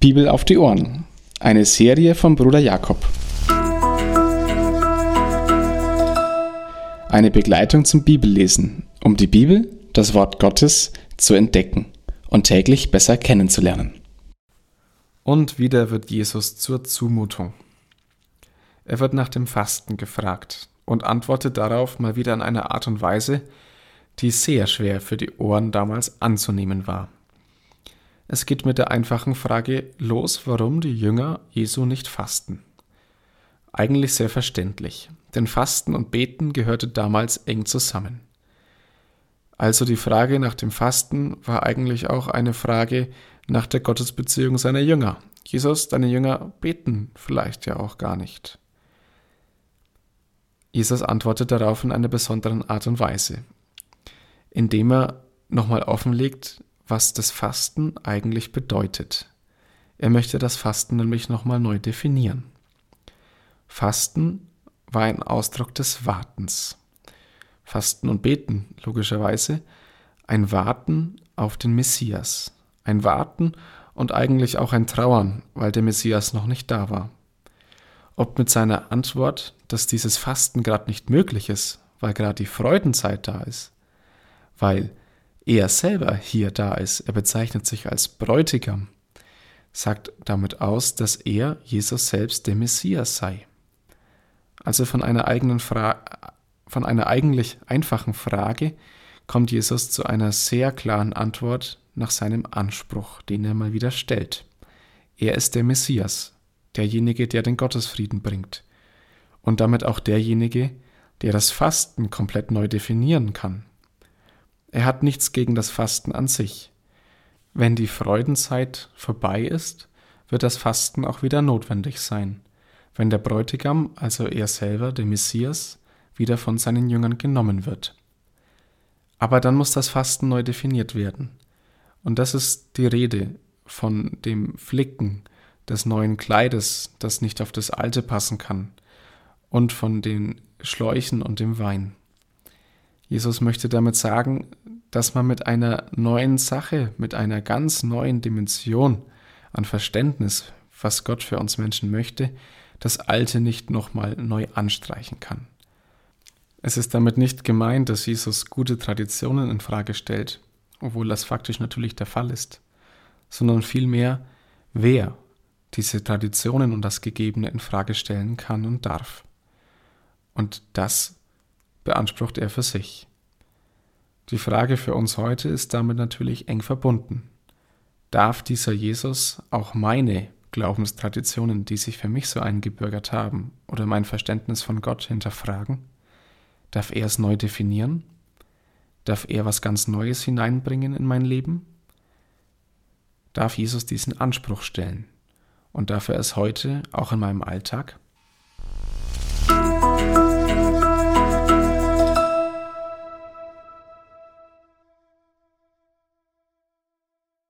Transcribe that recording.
Bibel auf die Ohren. Eine Serie von Bruder Jakob. Eine Begleitung zum Bibellesen, um die Bibel, das Wort Gottes, zu entdecken und täglich besser kennenzulernen. Und wieder wird Jesus zur Zumutung. Er wird nach dem Fasten gefragt und antwortet darauf mal wieder in einer Art und Weise, die sehr schwer für die Ohren damals anzunehmen war. Es geht mit der einfachen Frage los, warum die Jünger Jesu nicht fasten. Eigentlich sehr verständlich, denn Fasten und Beten gehörte damals eng zusammen. Also die Frage nach dem Fasten war eigentlich auch eine Frage nach der Gottesbeziehung seiner Jünger. Jesus, deine Jünger beten vielleicht ja auch gar nicht. Jesus antwortet darauf in einer besonderen Art und Weise, indem er nochmal offenlegt, was das Fasten eigentlich bedeutet. Er möchte das Fasten nämlich nochmal neu definieren. Fasten war ein Ausdruck des Wartens. Fasten und Beten, logischerweise, ein Warten auf den Messias. Ein Warten und eigentlich auch ein Trauern, weil der Messias noch nicht da war. Ob mit seiner Antwort, dass dieses Fasten gerade nicht möglich ist, weil gerade die Freudenzeit da ist, weil er selber hier da ist, er bezeichnet sich als Bräutigam, sagt damit aus, dass er, Jesus selbst, der Messias sei. Also von einer eigenen Fra von einer eigentlich einfachen Frage kommt Jesus zu einer sehr klaren Antwort nach seinem Anspruch, den er mal wieder stellt. Er ist der Messias, derjenige, der den Gottesfrieden bringt und damit auch derjenige, der das Fasten komplett neu definieren kann. Er hat nichts gegen das Fasten an sich. Wenn die Freudenzeit vorbei ist, wird das Fasten auch wieder notwendig sein, wenn der Bräutigam, also er selber, der Messias, wieder von seinen Jüngern genommen wird. Aber dann muss das Fasten neu definiert werden. Und das ist die Rede von dem Flicken des neuen Kleides, das nicht auf das alte passen kann, und von den Schläuchen und dem Wein. Jesus möchte damit sagen, dass man mit einer neuen Sache, mit einer ganz neuen Dimension an Verständnis, was Gott für uns Menschen möchte, das Alte nicht nochmal neu anstreichen kann. Es ist damit nicht gemeint, dass Jesus gute Traditionen in Frage stellt, obwohl das faktisch natürlich der Fall ist, sondern vielmehr, wer diese Traditionen und das Gegebene in Frage stellen kann und darf. Und das beansprucht er für sich. Die Frage für uns heute ist damit natürlich eng verbunden. Darf dieser Jesus auch meine Glaubenstraditionen, die sich für mich so eingebürgert haben, oder mein Verständnis von Gott hinterfragen? Darf er es neu definieren? Darf er was ganz Neues hineinbringen in mein Leben? Darf Jesus diesen Anspruch stellen? Und darf er es heute auch in meinem Alltag?